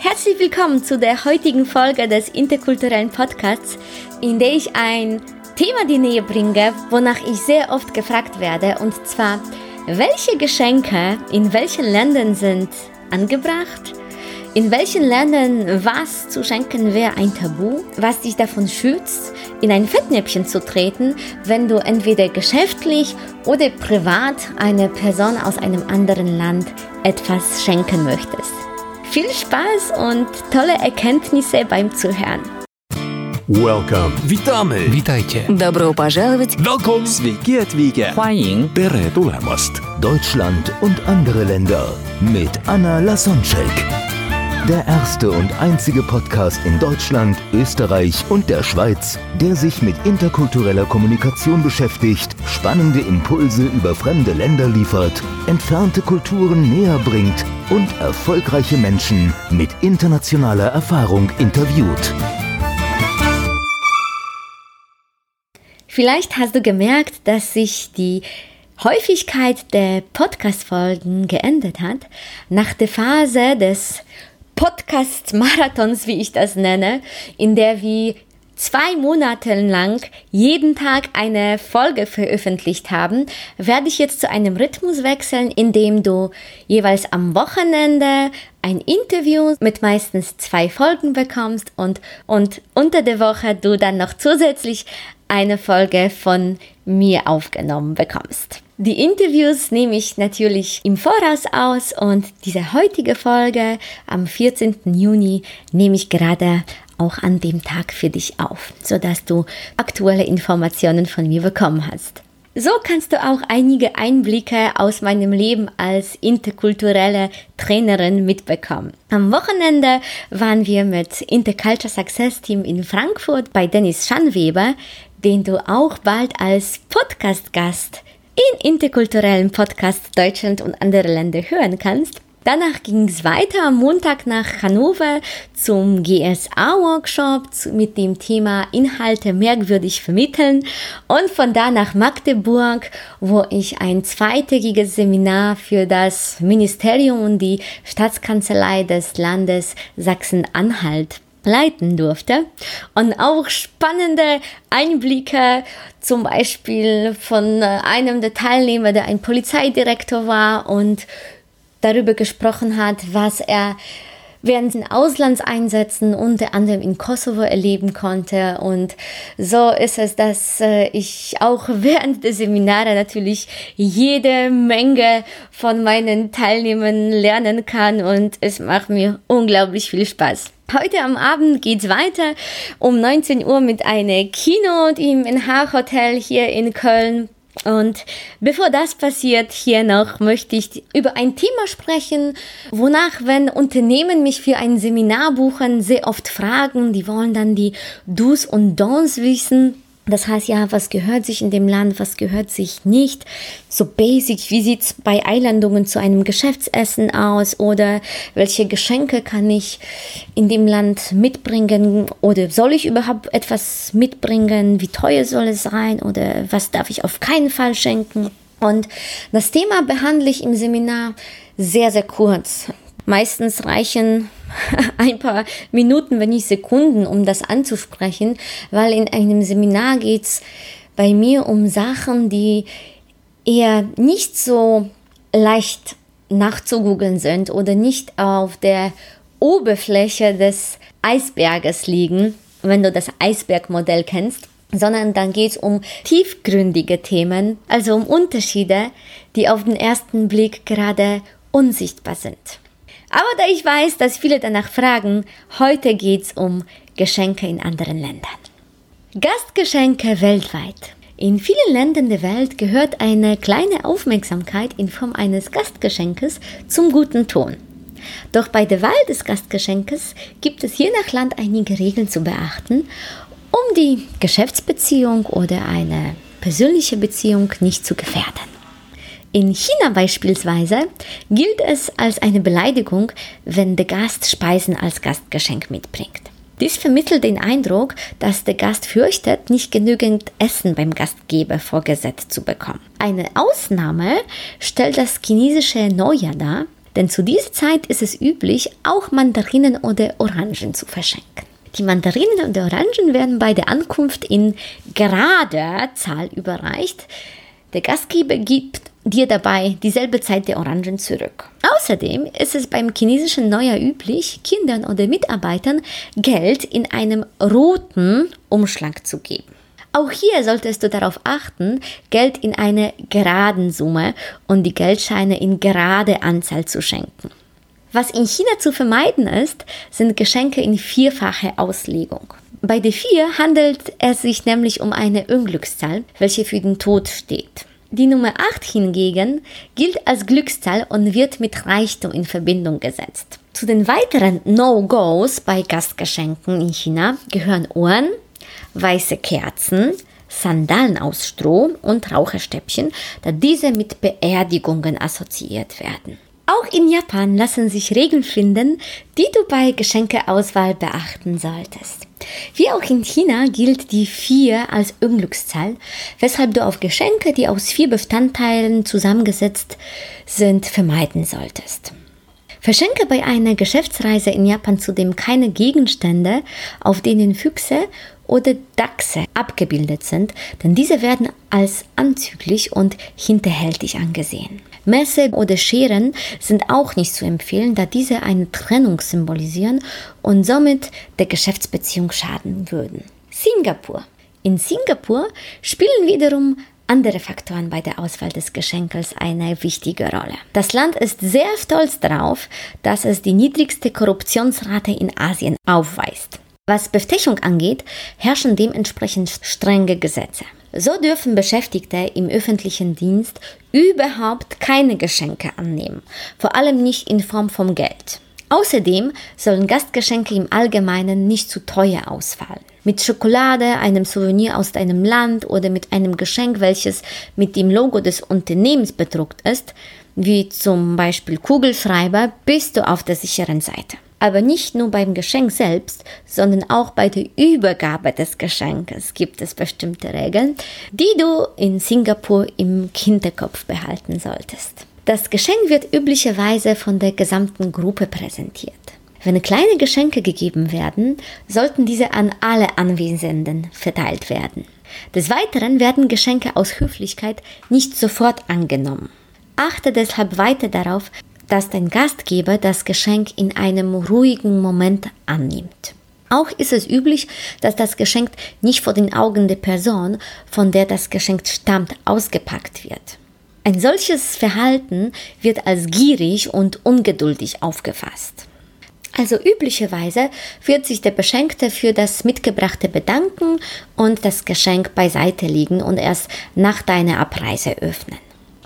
Herzlich willkommen zu der heutigen Folge des interkulturellen Podcasts, in der ich ein Thema die Nähe bringe, wonach ich sehr oft gefragt werde, und zwar, welche Geschenke in welchen Ländern sind angebracht? In welchen Ländern was zu schenken wäre ein Tabu, was dich davon schützt, in ein Fettnäpfchen zu treten, wenn du entweder geschäftlich oder privat einer Person aus einem anderen Land etwas schenken möchtest. Viel Spaß und tolle Erkenntnisse beim Zuhören. Welcome. Witamy! Witajcie. Добро пожаловать! Welcome! Sveiki atvykę. 欢迎 Tere tulemast. Deutschland und andere Länder mit Anna Lasonczek. Der erste und einzige Podcast in Deutschland, Österreich und der Schweiz, der sich mit interkultureller Kommunikation beschäftigt, spannende Impulse über fremde Länder liefert, entfernte Kulturen näher bringt und erfolgreiche Menschen mit internationaler Erfahrung interviewt. Vielleicht hast du gemerkt, dass sich die Häufigkeit der Podcast-Folgen geändert hat. Nach der Phase des Podcast-Marathons, wie ich das nenne, in der wir zwei Monate lang jeden Tag eine Folge veröffentlicht haben, werde ich jetzt zu einem Rhythmus wechseln, in dem du jeweils am Wochenende ein Interview mit meistens zwei Folgen bekommst und, und unter der Woche du dann noch zusätzlich eine Folge von mir aufgenommen bekommst. Die Interviews nehme ich natürlich im Voraus aus und diese heutige Folge am 14. Juni nehme ich gerade auch an dem Tag für dich auf, sodass du aktuelle Informationen von mir bekommen hast. So kannst du auch einige Einblicke aus meinem Leben als interkulturelle Trainerin mitbekommen. Am Wochenende waren wir mit Interculture Success Team in Frankfurt bei Dennis Schanweber, den du auch bald als Podcast-Gast in interkulturellen Podcast Deutschland und andere Länder hören kannst. Danach ging es weiter am Montag nach Hannover zum GSA-Workshop mit dem Thema Inhalte merkwürdig vermitteln und von da nach Magdeburg, wo ich ein zweitägiges Seminar für das Ministerium und die Staatskanzlei des Landes Sachsen-Anhalt leiten durfte und auch spannende Einblicke zum Beispiel von einem der Teilnehmer, der ein Polizeidirektor war und darüber gesprochen hat, was er während den Auslandseinsätzen unter anderem in Kosovo erleben konnte. Und so ist es, dass äh, ich auch während der Seminare natürlich jede Menge von meinen Teilnehmern lernen kann und es macht mir unglaublich viel Spaß. Heute am Abend geht's weiter um 19 Uhr mit einer Keynote im NH Hotel hier in Köln. Und bevor das passiert, hier noch möchte ich über ein Thema sprechen, wonach, wenn Unternehmen mich für ein Seminar buchen, sehr oft fragen, die wollen dann die Do's und Don'ts wissen. Das heißt ja, was gehört sich in dem Land, was gehört sich nicht. So basic, wie sieht's bei Einladungen zu einem Geschäftsessen aus oder welche Geschenke kann ich in dem Land mitbringen oder soll ich überhaupt etwas mitbringen, wie teuer soll es sein oder was darf ich auf keinen Fall schenken. Und das Thema behandle ich im Seminar sehr, sehr kurz. Meistens reichen ein paar Minuten, wenn nicht Sekunden, um das anzusprechen, weil in einem Seminar geht es bei mir um Sachen, die eher nicht so leicht nachzugoogeln sind oder nicht auf der Oberfläche des Eisberges liegen, wenn du das Eisbergmodell kennst sondern dann geht es um tiefgründige Themen, also um Unterschiede, die auf den ersten Blick gerade unsichtbar sind. Aber da ich weiß, dass viele danach fragen, heute geht's um Geschenke in anderen Ländern. Gastgeschenke weltweit. In vielen Ländern der Welt gehört eine kleine Aufmerksamkeit in Form eines Gastgeschenkes zum guten Ton. Doch bei der Wahl des Gastgeschenkes gibt es je nach Land einige Regeln zu beachten, um die Geschäftsbeziehung oder eine persönliche Beziehung nicht zu gefährden. In China beispielsweise gilt es als eine Beleidigung, wenn der Gast Speisen als Gastgeschenk mitbringt. Dies vermittelt den Eindruck, dass der Gast fürchtet, nicht genügend Essen beim Gastgeber vorgesetzt zu bekommen. Eine Ausnahme stellt das chinesische Neujahr dar, denn zu dieser Zeit ist es üblich, auch Mandarinen oder Orangen zu verschenken. Die Mandarinen und Orangen werden bei der Ankunft in gerader Zahl überreicht. Der Gastgeber gibt dir dabei dieselbe Zeit der Orangen zurück. Außerdem ist es beim chinesischen Neujahr üblich, Kindern oder Mitarbeitern Geld in einem roten Umschlag zu geben. Auch hier solltest du darauf achten, Geld in einer geraden Summe und die Geldscheine in gerade Anzahl zu schenken. Was in China zu vermeiden ist, sind Geschenke in vierfacher Auslegung. Bei der 4 handelt es sich nämlich um eine Unglückszahl, welche für den Tod steht. Die Nummer 8 hingegen gilt als Glückszahl und wird mit Reichtum in Verbindung gesetzt. Zu den weiteren No-Gos bei Gastgeschenken in China gehören Ohren, weiße Kerzen, Sandalen aus Stroh und Raucherstäbchen, da diese mit Beerdigungen assoziiert werden. Auch in Japan lassen sich Regeln finden, die du bei Geschenkeauswahl beachten solltest. Wie auch in China gilt die 4 als Unglückszahl, weshalb du auf Geschenke, die aus vier Bestandteilen zusammengesetzt sind, vermeiden solltest. Verschenke bei einer Geschäftsreise in Japan zudem keine Gegenstände, auf denen Füchse oder Dachse abgebildet sind, denn diese werden als anzüglich und hinterhältig angesehen. Messer oder Scheren sind auch nicht zu empfehlen, da diese eine Trennung symbolisieren und somit der Geschäftsbeziehung schaden würden. Singapur. In Singapur spielen wiederum andere Faktoren bei der Auswahl des Geschenkels eine wichtige Rolle. Das Land ist sehr stolz darauf, dass es die niedrigste Korruptionsrate in Asien aufweist. Was Bestechung angeht, herrschen dementsprechend strenge Gesetze. So dürfen Beschäftigte im öffentlichen Dienst überhaupt keine Geschenke annehmen, vor allem nicht in Form von Geld. Außerdem sollen Gastgeschenke im Allgemeinen nicht zu teuer ausfallen. Mit Schokolade, einem Souvenir aus einem Land oder mit einem Geschenk, welches mit dem Logo des Unternehmens bedruckt ist, wie zum Beispiel Kugelschreiber, bist du auf der sicheren Seite. Aber nicht nur beim Geschenk selbst, sondern auch bei der Übergabe des Geschenkes gibt es bestimmte Regeln, die du in Singapur im Hinterkopf behalten solltest. Das Geschenk wird üblicherweise von der gesamten Gruppe präsentiert. Wenn kleine Geschenke gegeben werden, sollten diese an alle Anwesenden verteilt werden. Des Weiteren werden Geschenke aus Höflichkeit nicht sofort angenommen. Achte deshalb weiter darauf, dass dein Gastgeber das Geschenk in einem ruhigen Moment annimmt. Auch ist es üblich, dass das Geschenk nicht vor den Augen der Person, von der das Geschenk stammt, ausgepackt wird. Ein solches Verhalten wird als gierig und ungeduldig aufgefasst. Also üblicherweise wird sich der Beschenkte für das Mitgebrachte bedanken und das Geschenk beiseite legen und erst nach deiner Abreise öffnen.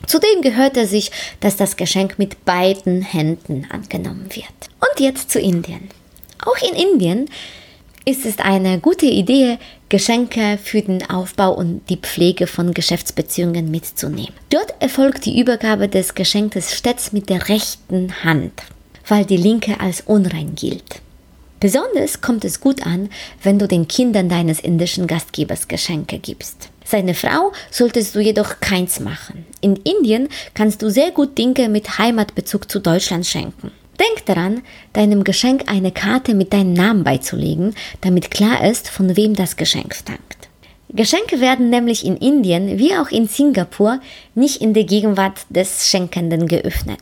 Zudem gehörte sich, dass das Geschenk mit beiden Händen angenommen wird. Und jetzt zu Indien. Auch in Indien ist es eine gute Idee, Geschenke für den Aufbau und die Pflege von Geschäftsbeziehungen mitzunehmen. Dort erfolgt die Übergabe des Geschenkes stets mit der rechten Hand, weil die linke als unrein gilt. Besonders kommt es gut an, wenn du den Kindern deines indischen Gastgebers Geschenke gibst. Seine Frau solltest du jedoch keins machen. In Indien kannst du sehr gut Dinge mit Heimatbezug zu Deutschland schenken. Denk daran, deinem Geschenk eine Karte mit deinem Namen beizulegen, damit klar ist, von wem das Geschenk stammt. Geschenke werden nämlich in Indien wie auch in Singapur nicht in der Gegenwart des Schenkenden geöffnet.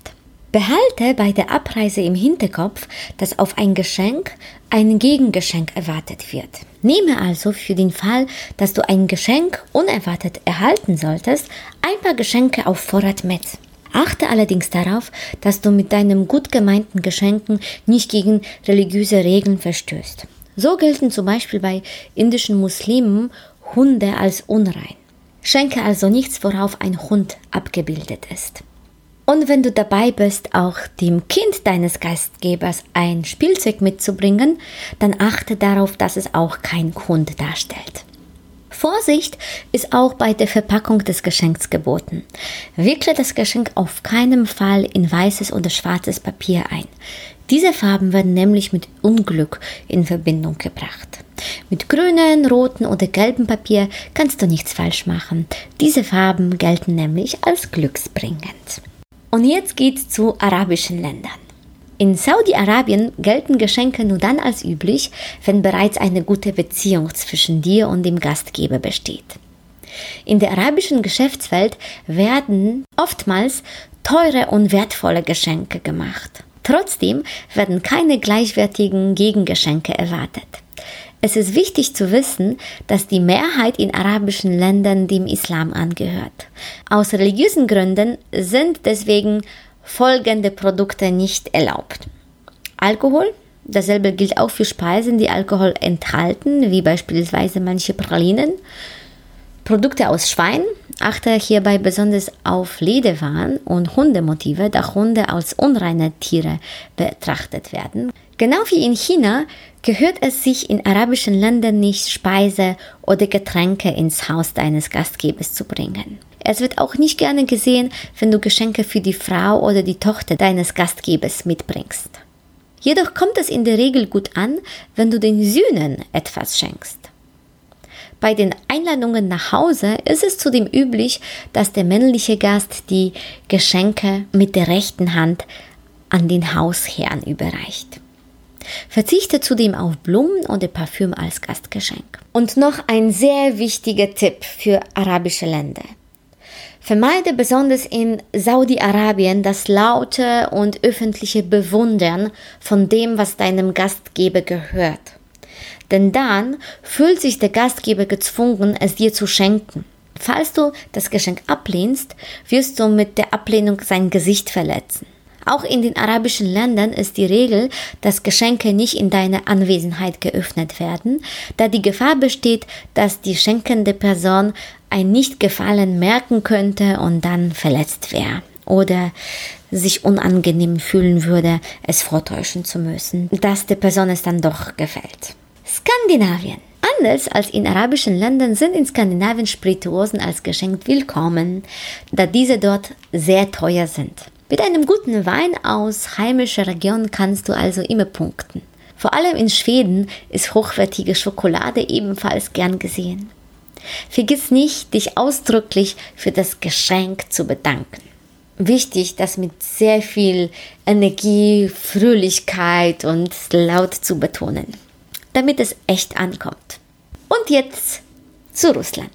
Behalte bei der Abreise im Hinterkopf, dass auf ein Geschenk ein Gegengeschenk erwartet wird. Nehme also für den Fall, dass du ein Geschenk unerwartet erhalten solltest, ein paar Geschenke auf Vorrat mit. Achte allerdings darauf, dass du mit deinem gut gemeinten Geschenken nicht gegen religiöse Regeln verstößt. So gelten zum Beispiel bei indischen Muslimen Hunde als unrein. Schenke also nichts, worauf ein Hund abgebildet ist. Und wenn du dabei bist, auch dem Kind deines Gastgebers ein Spielzeug mitzubringen, dann achte darauf, dass es auch kein Hund darstellt. Vorsicht ist auch bei der Verpackung des Geschenks geboten. Wickle das Geschenk auf keinen Fall in weißes oder schwarzes Papier ein. Diese Farben werden nämlich mit Unglück in Verbindung gebracht. Mit grünen, roten oder gelben Papier kannst du nichts falsch machen. Diese Farben gelten nämlich als glücksbringend. Und jetzt geht's zu arabischen Ländern. In Saudi-Arabien gelten Geschenke nur dann als üblich, wenn bereits eine gute Beziehung zwischen dir und dem Gastgeber besteht. In der arabischen Geschäftswelt werden oftmals teure und wertvolle Geschenke gemacht. Trotzdem werden keine gleichwertigen Gegengeschenke erwartet. Es ist wichtig zu wissen, dass die Mehrheit in arabischen Ländern dem Islam angehört. Aus religiösen Gründen sind deswegen folgende Produkte nicht erlaubt. Alkohol, dasselbe gilt auch für Speisen, die Alkohol enthalten, wie beispielsweise manche Pralinen. Produkte aus Schwein, achte hierbei besonders auf Lederwaren und Hundemotive, da Hunde als unreine Tiere betrachtet werden. Genau wie in China gehört es sich in arabischen Ländern nicht, Speise oder Getränke ins Haus deines Gastgebers zu bringen. Es wird auch nicht gerne gesehen, wenn du Geschenke für die Frau oder die Tochter deines Gastgebers mitbringst. Jedoch kommt es in der Regel gut an, wenn du den Söhnen etwas schenkst. Bei den Einladungen nach Hause ist es zudem üblich, dass der männliche Gast die Geschenke mit der rechten Hand an den Hausherrn überreicht. Verzichte zudem auf Blumen oder Parfüm als Gastgeschenk. Und noch ein sehr wichtiger Tipp für arabische Länder. Vermeide besonders in Saudi-Arabien das laute und öffentliche Bewundern von dem, was deinem Gastgeber gehört. Denn dann fühlt sich der Gastgeber gezwungen, es dir zu schenken. Falls du das Geschenk ablehnst, wirst du mit der Ablehnung sein Gesicht verletzen. Auch in den arabischen Ländern ist die Regel, dass Geschenke nicht in deiner Anwesenheit geöffnet werden, da die Gefahr besteht, dass die schenkende Person ein Nichtgefallen merken könnte und dann verletzt wäre oder sich unangenehm fühlen würde, es vortäuschen zu müssen, dass der Person es dann doch gefällt. Skandinavien. Anders als in arabischen Ländern sind in Skandinavien Spirituosen als Geschenk willkommen, da diese dort sehr teuer sind. Mit einem guten Wein aus heimischer Region kannst du also immer punkten. Vor allem in Schweden ist hochwertige Schokolade ebenfalls gern gesehen. Vergiss nicht, dich ausdrücklich für das Geschenk zu bedanken. Wichtig, das mit sehr viel Energie, Fröhlichkeit und laut zu betonen, damit es echt ankommt. Und jetzt zu Russland.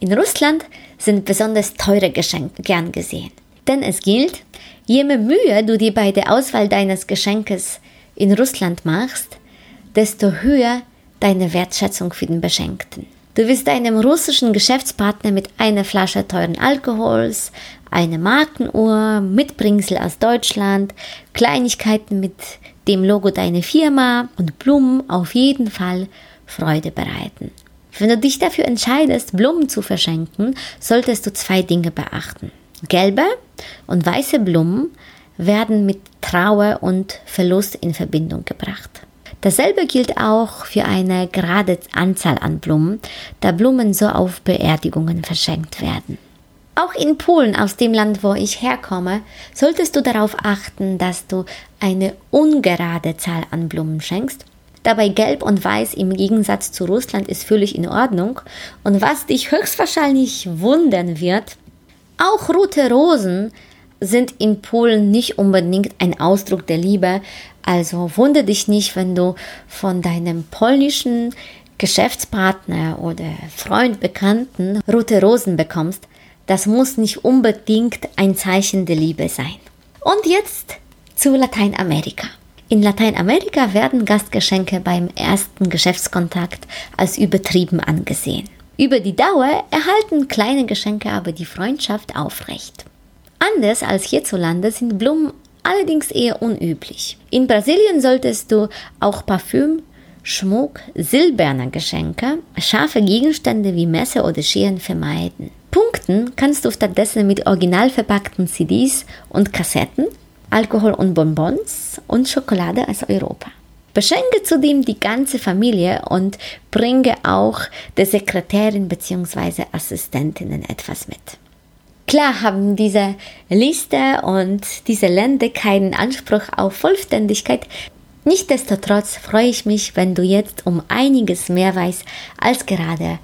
In Russland sind besonders teure Geschenke gern gesehen. Denn es gilt, je mehr Mühe du dir bei der Auswahl deines Geschenkes in Russland machst, desto höher deine Wertschätzung für den Beschenkten. Du wirst deinem russischen Geschäftspartner mit einer Flasche teuren Alkohols, einer Markenuhr, Mitbringsel aus Deutschland, Kleinigkeiten mit dem Logo deiner Firma und Blumen auf jeden Fall Freude bereiten. Wenn du dich dafür entscheidest, Blumen zu verschenken, solltest du zwei Dinge beachten. Gelbe und weiße Blumen werden mit Trauer und Verlust in Verbindung gebracht. Dasselbe gilt auch für eine gerade Anzahl an Blumen, da Blumen so auf Beerdigungen verschenkt werden. Auch in Polen, aus dem Land, wo ich herkomme, solltest du darauf achten, dass du eine ungerade Zahl an Blumen schenkst. Dabei Gelb und Weiß im Gegensatz zu Russland ist völlig in Ordnung. Und was dich höchstwahrscheinlich wundern wird, auch rote Rosen sind in Polen nicht unbedingt ein Ausdruck der Liebe. Also wundere dich nicht, wenn du von deinem polnischen Geschäftspartner oder Freund, Bekannten rote Rosen bekommst. Das muss nicht unbedingt ein Zeichen der Liebe sein. Und jetzt zu Lateinamerika. In Lateinamerika werden Gastgeschenke beim ersten Geschäftskontakt als übertrieben angesehen. Über die Dauer erhalten kleine Geschenke aber die Freundschaft aufrecht. Anders als hierzulande sind Blumen allerdings eher unüblich. In Brasilien solltest du auch Parfüm, Schmuck, silberne Geschenke, scharfe Gegenstände wie Messer oder Scheren vermeiden. Punkten kannst du stattdessen mit original verpackten CDs und Kassetten, Alkohol und Bonbons und Schokolade aus Europa. Beschenke zudem die ganze Familie und bringe auch der Sekretärin bzw. Assistentinnen etwas mit. Klar haben diese Liste und diese Länder keinen Anspruch auf Vollständigkeit. Nichtsdestotrotz freue ich mich, wenn du jetzt um einiges mehr weißt als gerade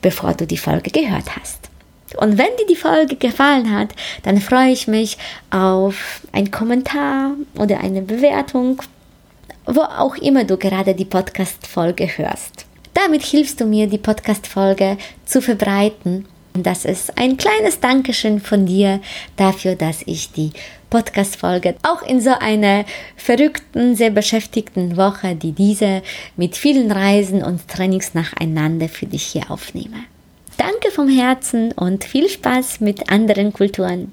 bevor du die Folge gehört hast. Und wenn dir die Folge gefallen hat, dann freue ich mich auf einen Kommentar oder eine Bewertung, wo auch immer du gerade die Podcast-Folge hörst. Damit hilfst du mir, die Podcast-Folge zu verbreiten. Und das ist ein kleines Dankeschön von dir dafür, dass ich die Podcast-Folge auch in so einer verrückten, sehr beschäftigten Woche, die diese mit vielen Reisen und Trainings nacheinander für dich hier aufnehme. Danke vom Herzen und viel Spaß mit anderen Kulturen.